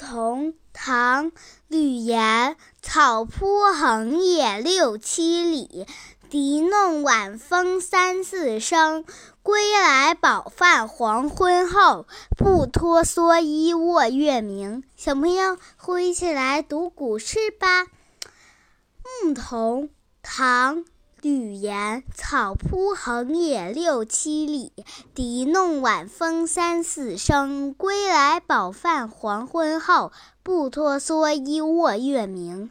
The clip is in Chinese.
童，唐·吕岩。草铺横野六七里，笛弄晚风三四声。归来饱饭黄昏后，不脱蓑衣卧月明。小朋友，和我一起来读古诗吧。《牧童》唐·吕岩。草铺横野六七里，笛弄晚风三四声。归来饱饭黄昏后，不脱蓑衣卧月明。